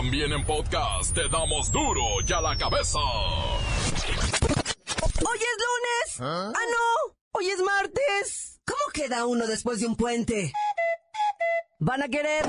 También en podcast te damos duro y a la cabeza. Hoy es lunes. ¿Ah? ah, no. Hoy es martes. ¿Cómo queda uno después de un puente? Van a querer.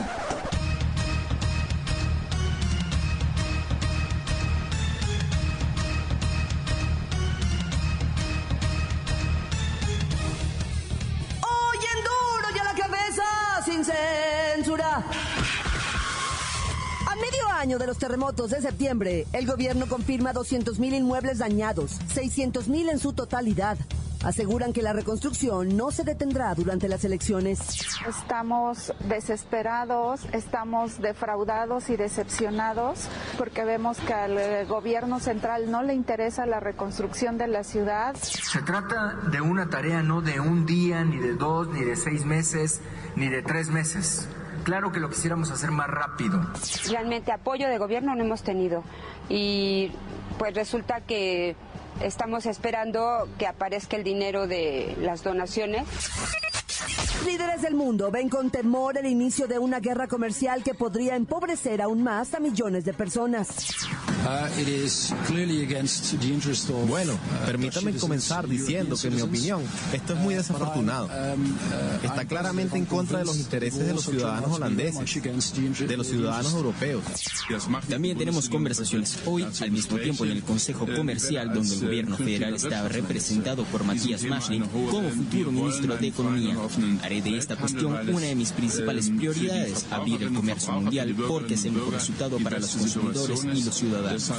Medio año de los terremotos de septiembre, el gobierno confirma 200.000 inmuebles dañados, 600.000 en su totalidad. Aseguran que la reconstrucción no se detendrá durante las elecciones. Estamos desesperados, estamos defraudados y decepcionados porque vemos que al gobierno central no le interesa la reconstrucción de la ciudad. Se trata de una tarea no de un día, ni de dos, ni de seis meses, ni de tres meses. Claro que lo quisiéramos hacer más rápido. Realmente apoyo de gobierno no hemos tenido y pues resulta que Estamos esperando que aparezca el dinero de las donaciones. Líderes del mundo ven con temor el inicio de una guerra comercial que podría empobrecer aún más a millones de personas. Uh, bueno, uh, permítame comenzar diciendo que en mi opinión esto es muy desafortunado. Um, uh, Está claramente en contra de los intereses de los ciudadanos holandeses, de los ciudadanos europeos. También tenemos conversaciones hoy, al mismo tiempo en el Consejo Comercial, donde el gobierno federal está representado por Matías Maschling como futuro ministro de Economía. Haré de esta cuestión una de mis principales prioridades, abrir el comercio mundial, porque es el mejor resultado para los consumidores y los ciudadanos.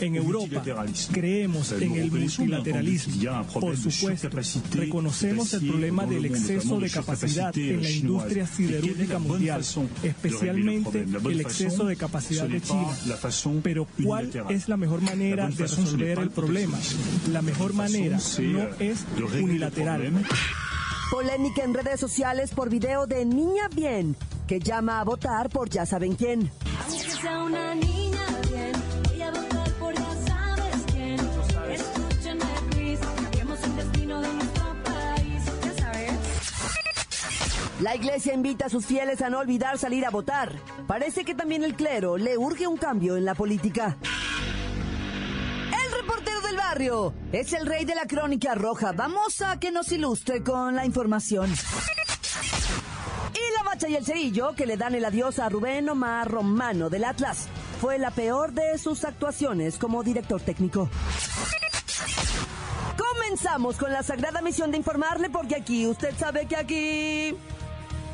En Europa creemos en el multilateralismo. Por supuesto, reconocemos el problema del exceso de capacidad en la industria siderúrgica mundial, especialmente el exceso de capacidad de China. Pero ¿cuál es la mejor manera de resolver el problema? La mejor manera no es unilateral. Polémica en redes sociales por video de Niña Bien, que llama a votar por ya saben quién una niña La iglesia invita a sus fieles a no olvidar salir a votar. Parece que también el clero le urge un cambio en la política. El reportero del barrio es el rey de la crónica roja. Vamos a que nos ilustre con la información y el Cerillo, que le dan el adiós a Rubén Omar Romano del Atlas, fue la peor de sus actuaciones como director técnico. Comenzamos con la sagrada misión de informarle porque aquí, usted sabe que aquí...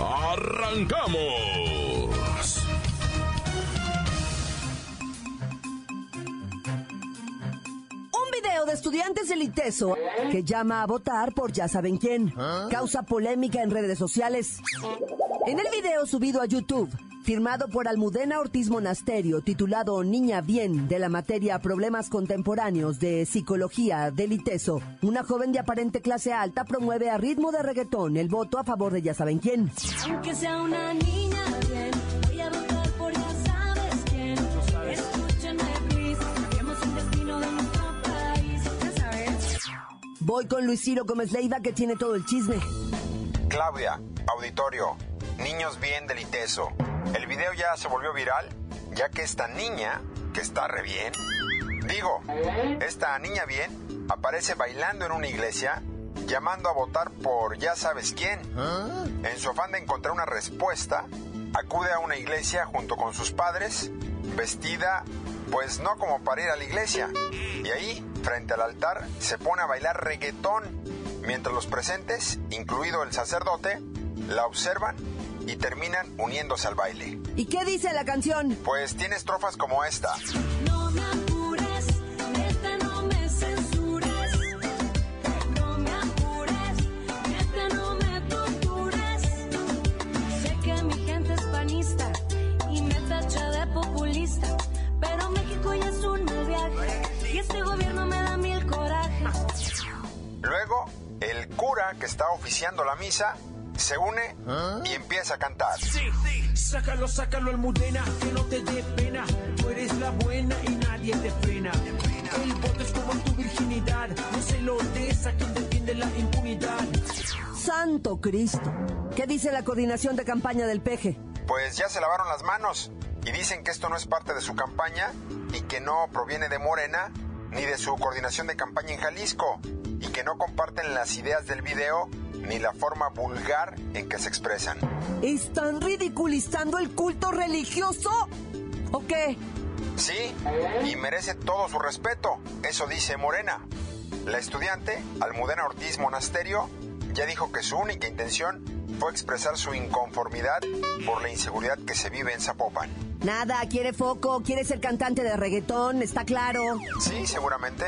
¡Arrancamos! de estudiantes del ITESO que llama a votar por ya saben quién. Causa polémica en redes sociales. En el video subido a YouTube, firmado por Almudena Ortiz Monasterio, titulado Niña Bien de la materia Problemas Contemporáneos de Psicología del ITESO, una joven de aparente clase alta promueve a ritmo de reggaetón el voto a favor de ya saben quién. Aunque sea una niña Voy con Luis Ciro Gómez Leiva que tiene todo el chisme. Claudia, auditorio, niños bien del ITESO. El video ya se volvió viral, ya que esta niña, que está re bien, digo, esta niña bien, aparece bailando en una iglesia, llamando a votar por ya sabes quién. En su afán de encontrar una respuesta, acude a una iglesia junto con sus padres, vestida, pues no como para ir a la iglesia. Y ahí frente al altar, se pone a bailar reggaetón, mientras los presentes, incluido el sacerdote, la observan y terminan uniéndose al baile. ¿Y qué dice la canción? Pues tiene estrofas como esta. No me apures, neta no me censures. No me apures, neta no me tortures. Sé que mi gente es panista y me tacha de populista, pero México ya es un mal viaje y este gobierno me da mil corajes. Luego, el cura que está oficiando la misa se une y empieza a cantar. Sí, sácalo, sácalo almudena, que no te dé pena. Tú eres la buena y nadie te frena. El voto es como tu virginidad, no se lo des a quien defiende la impunidad. Santo Cristo. ¿Qué dice la coordinación de campaña del peje? Pues ya se lavaron las manos y dicen que esto no es parte de su campaña y que no proviene de Morena ni de su coordinación de campaña en Jalisco y que no comparten las ideas del video ni la forma vulgar en que se expresan. ¿Están ridiculizando el culto religioso? ¿O qué? Sí, y merece todo su respeto, eso dice Morena. La estudiante, Almudena Ortiz Monasterio, ya dijo que su única intención fue expresar su inconformidad por la inseguridad que se vive en Zapopan. Nada, quiere foco, quiere ser cantante de reggaetón, está claro. Sí, seguramente.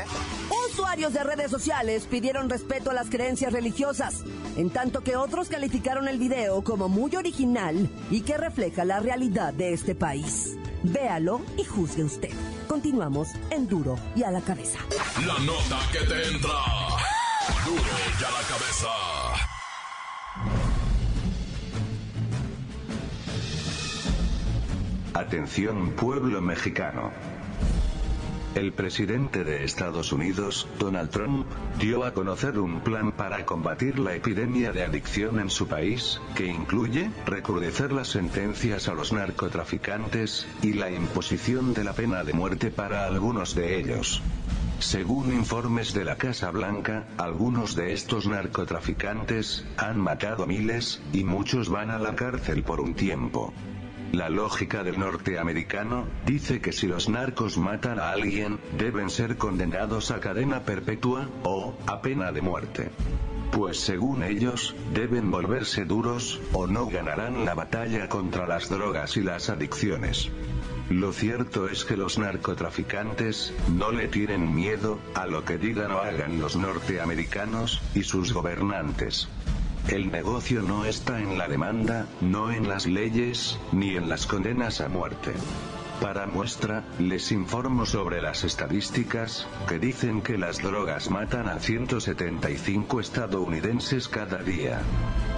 Usuarios de redes sociales pidieron respeto a las creencias religiosas, en tanto que otros calificaron el video como muy original y que refleja la realidad de este país. Véalo y juzgue usted. Continuamos en Duro y a la cabeza. La nota que te entra. Duro y a la cabeza. Atención pueblo mexicano. El presidente de Estados Unidos, Donald Trump, dio a conocer un plan para combatir la epidemia de adicción en su país, que incluye recrudecer las sentencias a los narcotraficantes y la imposición de la pena de muerte para algunos de ellos. Según informes de la Casa Blanca, algunos de estos narcotraficantes han matado miles, y muchos van a la cárcel por un tiempo. La lógica del norteamericano dice que si los narcos matan a alguien, deben ser condenados a cadena perpetua, o a pena de muerte. Pues según ellos, deben volverse duros, o no ganarán la batalla contra las drogas y las adicciones. Lo cierto es que los narcotraficantes no le tienen miedo a lo que digan o hagan los norteamericanos y sus gobernantes. El negocio no está en la demanda, no en las leyes, ni en las condenas a muerte. Para muestra, les informo sobre las estadísticas, que dicen que las drogas matan a 175 estadounidenses cada día.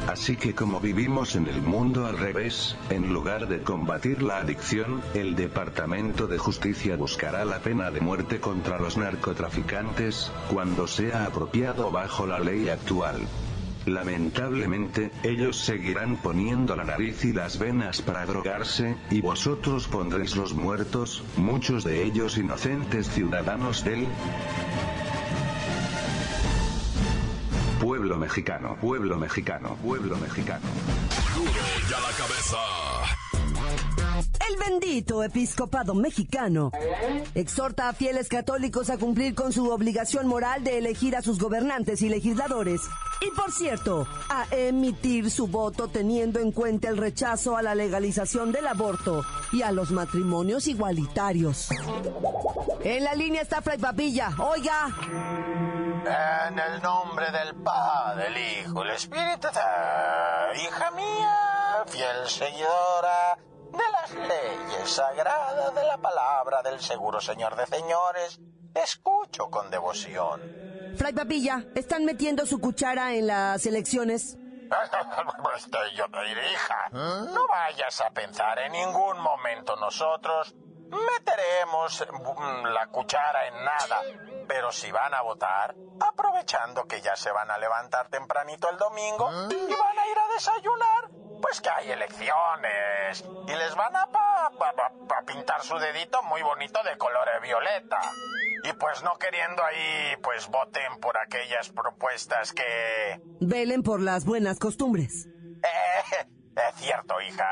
Así que como vivimos en el mundo al revés, en lugar de combatir la adicción, el Departamento de Justicia buscará la pena de muerte contra los narcotraficantes, cuando sea apropiado bajo la ley actual. Lamentablemente, ellos seguirán poniendo la nariz y las venas para drogarse, y vosotros pondréis los muertos, muchos de ellos inocentes ciudadanos del pueblo mexicano, pueblo mexicano, pueblo mexicano. La cabeza. El bendito episcopado mexicano exhorta a fieles católicos a cumplir con su obligación moral de elegir a sus gobernantes y legisladores. Y por cierto, a emitir su voto teniendo en cuenta el rechazo a la legalización del aborto y a los matrimonios igualitarios. En la línea está Fray Papilla. Oiga. En el nombre del Padre, el Hijo, el Espíritu Santo, hija mía, fiel seguidora de las leyes sagradas de la palabra del seguro Señor de señores, escucho con devoción. Fray Papilla, ¿están metiendo su cuchara en las elecciones? Este, yo te hija, no vayas a pensar en ningún momento nosotros meteremos mm, la cuchara en nada. Pero si van a votar, aprovechando que ya se van a levantar tempranito el domingo y van a ir a desayunar, pues que hay elecciones y les van a pintar su dedito muy bonito de color violeta. Y pues no queriendo ahí, pues voten por aquellas propuestas que... Velen por las buenas costumbres. Eh, es cierto, hija.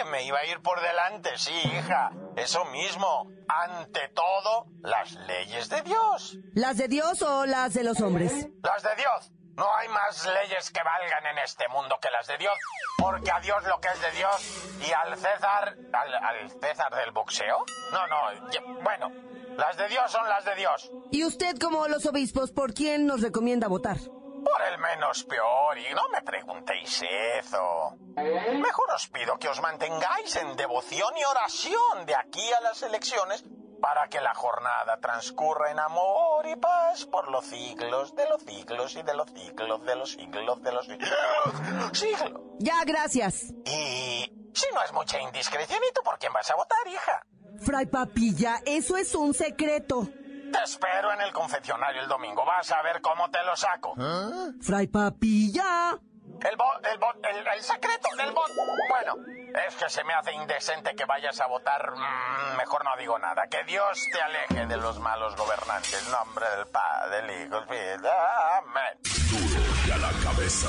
eh, me iba a ir por delante, sí, hija. Eso mismo. Ante todo, las leyes de Dios. ¿Las de Dios o las de los hombres? Las de Dios. No hay más leyes que valgan en este mundo que las de Dios. Porque a Dios lo que es de Dios y al César... ¿Al, al César del boxeo? No, no. ya- bueno, las de Dios son las de Dios. ¿Y usted, como los obispos, por quién nos recomienda votar? Por el menos peor, y no me preguntéis eso. Mejor os pido que os mantengáis en devoción y oración de aquí a las elecciones para que la jornada transcurra en amor y paz por los siglos de los siglos y de los siglos de los siglos de los siglos. siglos. Ya, gracias. Y si no es mucha indiscreción, ¿y tú por quién vas a votar, hija? Fray Papilla, eso es un secreto. Te espero en el confeccionario el domingo. Vas a ver cómo te lo saco. Fray Papilla. El bot, el bot, el, secreto del bot. Bueno, es que se me hace indecente que vayas a votar. Mm, mejor no digo nada. Que Dios te aleje de los malos gobernantes. nombre del Padre, del Hijo, del Amén. Duro y a la cabeza.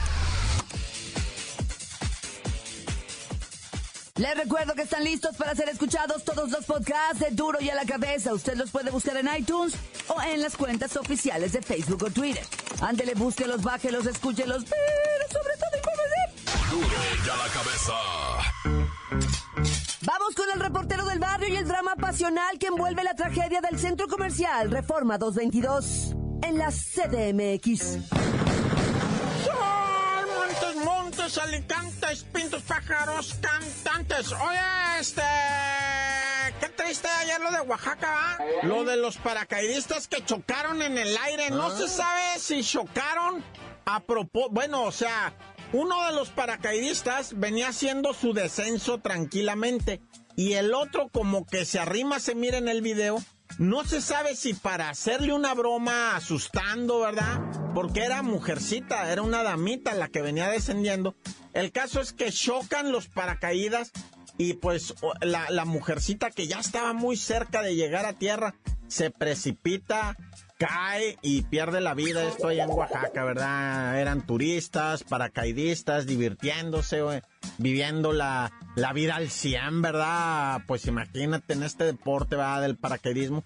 Les recuerdo que están listos para ser escuchados todos los podcasts de Duro y a la cabeza. Usted los puede buscar en iTunes o en las cuentas oficiales de Facebook o Twitter. Ándele, búsquelos, bájelos, escúchelos, pero sobre todo infórmese. Duro y a la cabeza. Vamos con el reportero del barrio y el drama pasional que envuelve la tragedia del centro comercial Reforma 222 en la CDMX. Montes, alicantes, pintos, pájaros, cantantes. Oye, este... Qué triste ayer lo de Oaxaca, Lo de los paracaidistas que chocaron en el aire. No se ah. sabe si chocaron a propósito... Bueno, o sea, uno de los paracaidistas venía haciendo su descenso tranquilamente y el otro como que se arrima, se mira en el video no se sabe si para hacerle una broma asustando, ¿verdad? Porque era mujercita, era una damita la que venía descendiendo. El caso es que chocan los paracaídas y pues la, la mujercita que ya estaba muy cerca de llegar a tierra se precipita cae y pierde la vida. Esto allá en Oaxaca, ¿verdad? Eran turistas, paracaidistas, divirtiéndose, viviendo la, la vida al 100, ¿verdad? Pues imagínate en este deporte, ¿verdad? Del paracaidismo.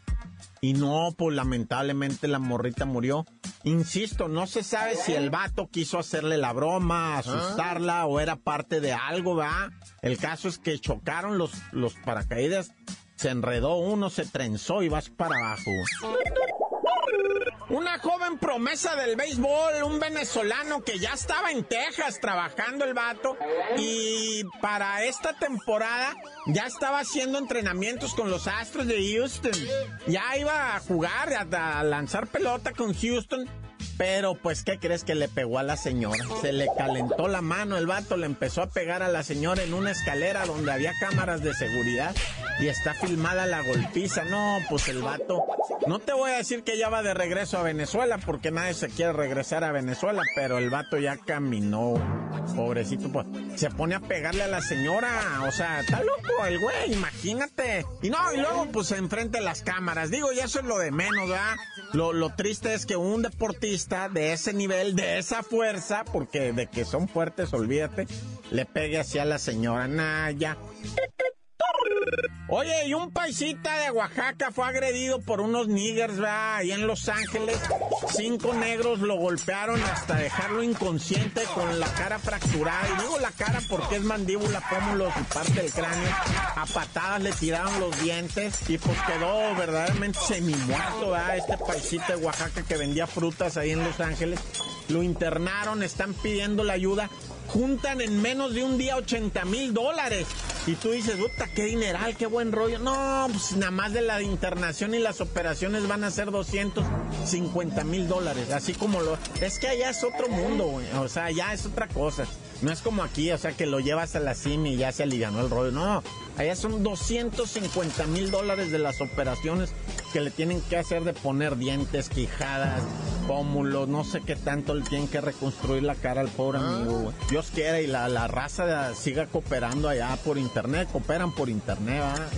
Y no, pues lamentablemente la morrita murió. Insisto, no se sabe si el vato quiso hacerle la broma, asustarla o era parte de algo, ¿verdad? El caso es que chocaron los, los paracaídas, se enredó uno, se trenzó y vas para abajo. Una joven promesa del béisbol, un venezolano que ya estaba en Texas trabajando el vato y para esta temporada ya estaba haciendo entrenamientos con los Astros de Houston. Ya iba a jugar, a, lanzar pelota con Houston pero pues, ¿qué crees que le pegó a la señora? Se le calentó la mano, el vato le empezó a pegar a la señora en una escalera donde había cámaras de seguridad y está filmada la golpiza. No, pues el vato, no te voy a decir que ya va de regreso a Venezuela porque nadie se quiere regresar a Venezuela, pero el vato ya caminó, pobrecito, pues se pone a pegarle a la señora, o sea, está loco el güey, imagínate. Y no, y luego pues se enfrente a las cámaras, digo, y eso es lo de menos, ¿verdad? Lo, triste es que un deportista de ese nivel, de esa fuerza, porque de que son fuertes, olvídate, le pegue así a la señora Naya. Oye, y un paisita de Oaxaca fue agredido por unos niggers, ¿verdad? Ahí en Los Ángeles. Cinco negros lo golpearon hasta dejarlo inconsciente con la cara fracturada. Y digo la cara porque es mandíbula, pómulos y parte del cráneo. A patadas le tiraron los dientes y pues quedó verdaderamente semi-muerto, ¿verdad? Este paisita de Oaxaca que vendía frutas ahí en Los Ángeles. Lo internaron, están pidiendo la ayuda juntan en menos de un día 80 mil dólares. Y tú dices, puta, qué dineral, qué buen rollo. No, pues nada más de la internación y las operaciones van a ser 250 mil dólares. Así como lo... Es que allá es otro mundo, güey. O sea, ya es otra cosa. No es como aquí, o sea, que lo llevas a la cima y ya se alivianó el rollo. No, allá son 250 mil dólares de las operaciones que le tienen que hacer de poner dientes, quijadas, pómulos, no sé qué tanto le tienen que reconstruir la cara al pobre amigo, Dios quiera y la, la raza siga cooperando allá por internet, cooperan por internet, ¿verdad?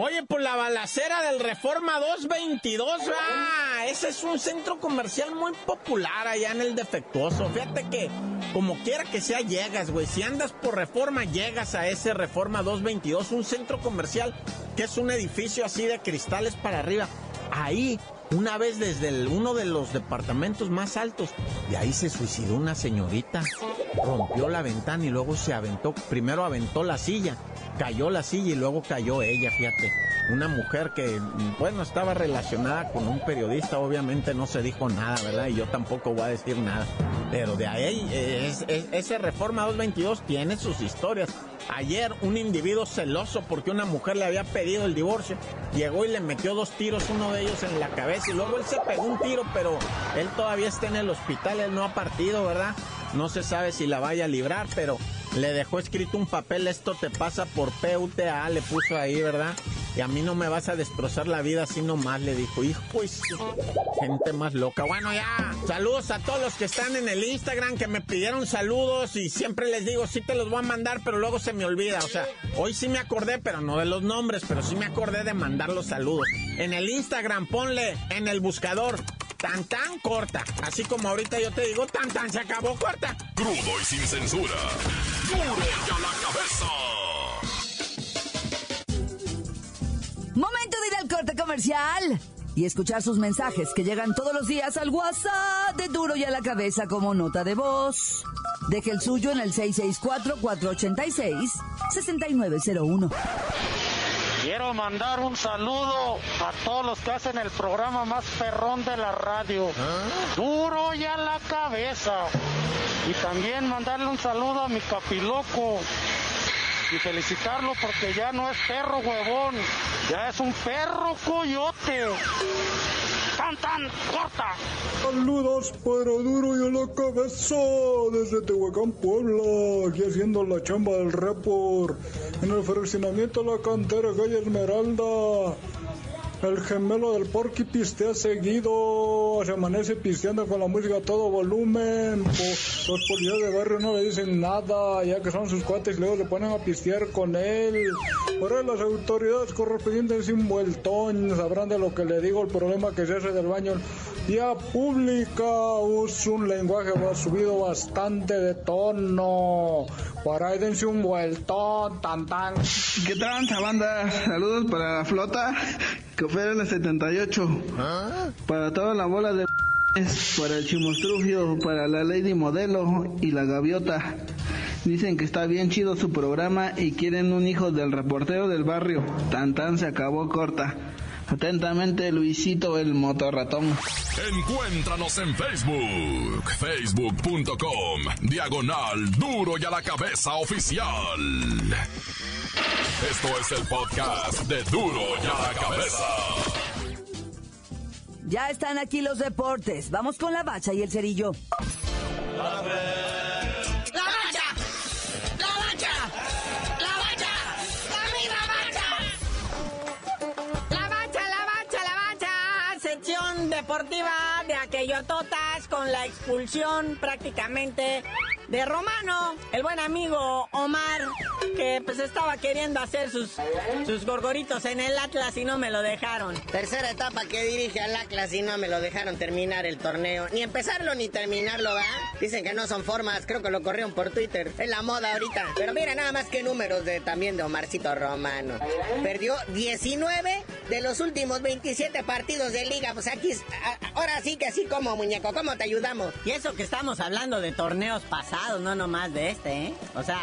Oye, por la balacera del Reforma 222, ah, ese es un centro comercial muy popular allá en el defectuoso. Fíjate que, como quiera que sea, llegas, güey. Si andas por Reforma, llegas a ese Reforma 222, un centro comercial que es un edificio así de cristales para arriba. Ahí una vez desde uno de los departamentos más altos. Y ahí se suicidó una señorita. Rompió la ventana y luego se aventó. Primero aventó la silla. Cayó la silla y luego cayó ella, fíjate. Una mujer que, bueno, estaba relacionada con un periodista, obviamente no se dijo nada, ¿verdad? Y yo tampoco voy a decir nada. Pero de ahí, es, ese Reforma 222 tiene sus historias. Ayer un individuo celoso porque una mujer le había pedido el divorcio, llegó y le metió dos tiros, uno de ellos en la cabeza y luego él se pegó un tiro, pero él todavía está en el hospital, él no ha partido, ¿verdad? No se sabe si la vaya a librar, pero le dejó escrito un papel, esto te pasa por PUTA, le puso ahí, ¿verdad? Y a mí no me vas a destrozar la vida así nomás, le dijo, hijo, gente más loca. Bueno, ya, saludos a todos los que están en el Instagram, que me pidieron saludos y siempre les digo, sí te los voy a mandar, pero luego se me olvida. O sea, hoy sí me acordé, pero no de los nombres, pero sí me acordé de mandar los saludos. En el Instagram, ponle en el buscador tan tan corta. Así como ahorita yo te digo, tan tan se acabó corta. Crudo y sin censura. Duro y la cabeza. Momento de ir al corte comercial y escuchar sus mensajes que llegan todos los días al WhatsApp de Duro y a la cabeza como nota de voz. Deje el suyo en el 664-486-6901. Quiero mandar un saludo a todos los que hacen el programa más perrón de la radio. Duro y a la cabeza. Y también mandarle un saludo a mi capiloco. Y felicitarlo porque ya no es perro huevón, ya es un perro coyote. ¡Tan, corta! Saludos para Duro y a la cabeza desde Tehuacán, Puebla, aquí haciendo la chamba del report en el fraccionamiento de la cantera calle Esmeralda. El gemelo del Porky pistea seguido, se amanece pisteando con la música a todo volumen. los policías de barrio no le dicen nada, ya que son sus cuates y luego le ponen a pistear con él. Por las autoridades correspondientes sin vueltón sabrán de lo que le digo, el problema que se hace del baño. Ya pública usa un lenguaje subido bastante de tono. Por ahí dense un vueltón, tan tan. ¿Qué tal, banda? Saludos para la flota que opera en la 78. Para toda la bola de para el chimostrufio, para la Lady Modelo y la Gaviota. Dicen que está bien chido su programa y quieren un hijo del reportero del barrio. Tan tan se acabó corta. Atentamente, Luisito el motorratón. Encuéntranos en Facebook, facebook.com, diagonal duro y a la cabeza oficial. Esto es el podcast de duro y a la cabeza. Ya están aquí los deportes. Vamos con la bacha y el cerillo. Deportiva de aquello totas con la expulsión prácticamente de Romano, el buen amigo Omar, que pues estaba queriendo hacer sus, sus gorgoritos en el Atlas y no me lo dejaron. Tercera etapa que dirige al Atlas y no me lo dejaron terminar el torneo. Ni empezarlo ni terminarlo, ¿va? Dicen que no son formas, creo que lo corrieron por Twitter. Es la moda ahorita. Pero mira nada más que números de también de Omarcito Romano. Perdió 19 de los últimos 27 partidos de liga. Pues aquí, ahora sí que así como muñeco, ¿cómo te ayudamos? Y eso que estamos hablando de torneos pasados no nomás de este, ¿eh? O sea,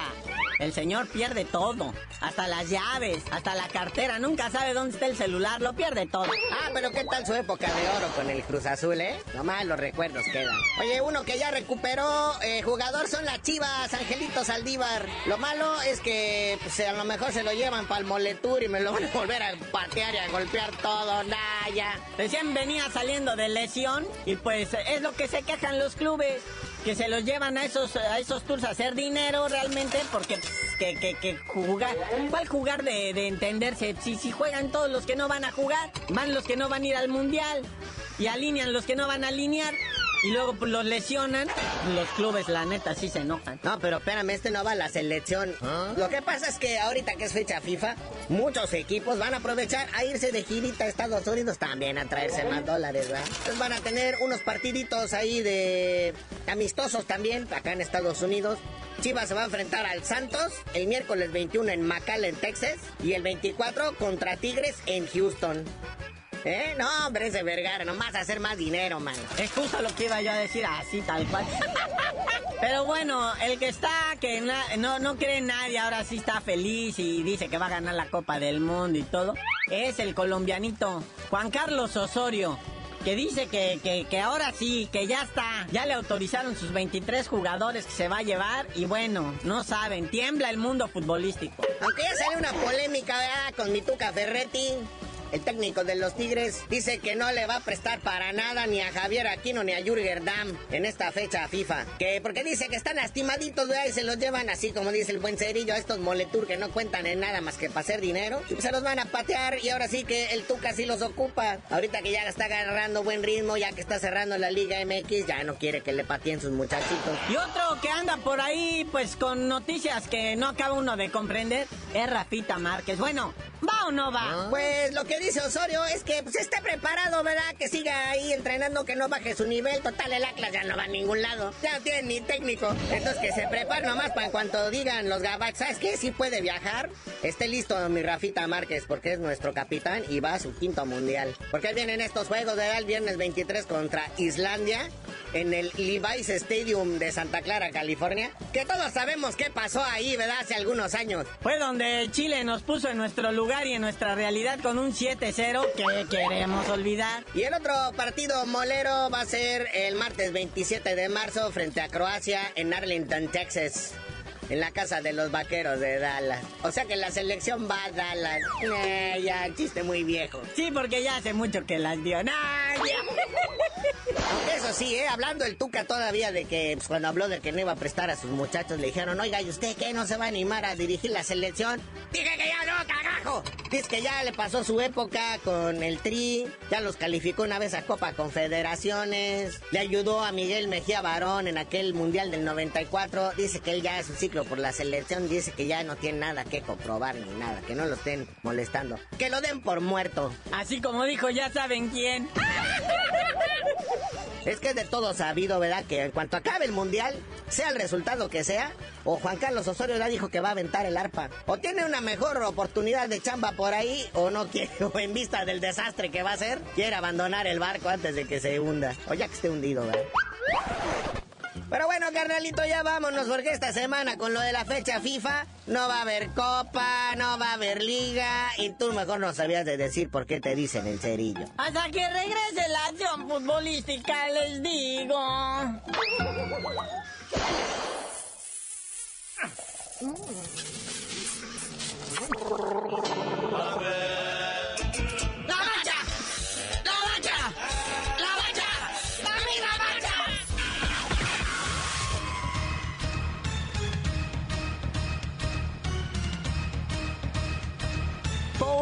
el señor pierde todo, hasta las llaves, hasta la cartera, nunca sabe dónde está el celular, lo pierde todo. Ah, pero ¿qué tal su época de oro con el Cruz Azul, eh? Nomás los recuerdos quedan. Oye, uno que ya recuperó eh, jugador son las Chivas, Angelito Saldívar. Lo malo es que pues, a lo mejor se lo llevan para el moletur y me lo van a volver a patear y a golpear todo, nah, ya. Recién venía saliendo de lesión y pues es lo que se quejan los clubes que se los llevan a esos a esos tours a hacer dinero realmente porque que, que, que jugar ¿cuál jugar de, de entenderse? Si, si juegan todos los que no van a jugar van los que no van a ir al mundial y alinean los que no van a alinear y luego pues, los lesionan, los clubes, la neta, sí se enojan. No, pero espérame, este no va a la selección. ¿Ah? Lo que pasa es que ahorita que es fecha FIFA, muchos equipos van a aprovechar a irse de girita a Estados Unidos también a traerse más dólares, ¿verdad? Entonces van a tener unos partiditos ahí de amistosos también, acá en Estados Unidos. Chivas se va a enfrentar al Santos el miércoles 21 en McAllen, Texas, y el 24 contra Tigres en Houston. ¿Eh? No, hombre, ese Vergara, nomás hacer más dinero, man. Es lo que iba yo a decir, así tal cual. Pero bueno, el que está, que no, no cree nadie, ahora sí está feliz y dice que va a ganar la Copa del Mundo y todo, es el colombianito Juan Carlos Osorio que dice que, que, ahora sí, que ya está, ya le autorizaron sus 23 jugadores que se va a llevar y bueno, no saben, tiembla el mundo futbolístico. Aunque ya sale una polémica, ¿verdad? Con mi Tuca Ferretti el técnico de los Tigres, dice que no le va a prestar para nada ni a Javier Aquino ni a Jürgen Damm en esta fecha FIFA. Que porque dice que están lastimaditos, y se los llevan así como dice el buen cerillo a estos moletur que no cuentan en nada más que para hacer dinero. Se los van a patear y ahora sí que el Tuca sí los ocupa. Ahorita que ya está agarrando buen ritmo, ya que está cerrando la Liga MX, ya no quiere que le pateen sus muchachitos. Y otro que anda por ahí, pues con noticias que no acaba uno de comprender, es Rafita Márquez. Bueno, ¿va o no va? Pues lo que dice Osorio es que pues, esté preparado, ¿verdad? Que siga ahí entrenando, que no baje su nivel. Total, el Atlas ya no va a ningún lado. Ya no tiene ni técnico. Entonces que se prepare nomás para en cuanto digan los gabachos, ¿sabes qué? Si puede viajar. Esté listo mi Rafita Márquez, porque es nuestro capitán y va a su quinto mundial. Porque vienen estos juegos, ¿verdad? El viernes 23 contra Islandia en el Levi's Stadium de Santa Clara, California. Que todos sabemos qué pasó ahí, ¿verdad? Hace algunos años. Fue donde Chile nos puso en nuestro lugar y en nuestra realidad con un 7-0 que queremos olvidar. Y el otro partido molero va a ser el martes 27 de marzo frente a Croacia en Arlington, Texas en la casa de los vaqueros de Dallas. O sea que la selección va a Dallas. Eh, ya, chiste muy viejo. Sí, porque ya hace mucho que las dio. nadie. eso sí, ¿eh? hablando el Tuca todavía de que pues, cuando habló de que no iba a prestar a sus muchachos, le dijeron, oiga, ¿y usted qué? ¿No se va a animar a dirigir la selección? Dije que ya no, cagajo. Dice que ya le pasó su época con el Tri, ya los calificó una vez a Copa Confederaciones, le ayudó a Miguel Mejía Barón en aquel Mundial del 94. Dice que él ya es un por la selección dice que ya no tiene nada que comprobar ni nada, que no lo estén molestando. Que lo den por muerto. Así como dijo, ya saben quién. Es que es de todo sabido, ¿verdad? Que en cuanto acabe el mundial, sea el resultado que sea, o Juan Carlos Osorio ya dijo que va a aventar el arpa, o tiene una mejor oportunidad de chamba por ahí, o no quiere, o en vista del desastre que va a ser, quiere abandonar el barco antes de que se hunda, o ya que esté hundido, ¿verdad? Pero bueno, carnalito, ya vámonos, porque esta semana con lo de la fecha FIFA no va a haber copa, no va a haber liga, y tú mejor no sabías de decir por qué te dicen el cerillo. Hasta que regrese la acción futbolística, les digo.